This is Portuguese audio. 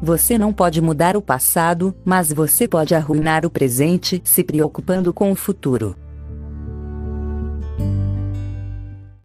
Você não pode mudar o passado, mas você pode arruinar o presente se preocupando com o futuro.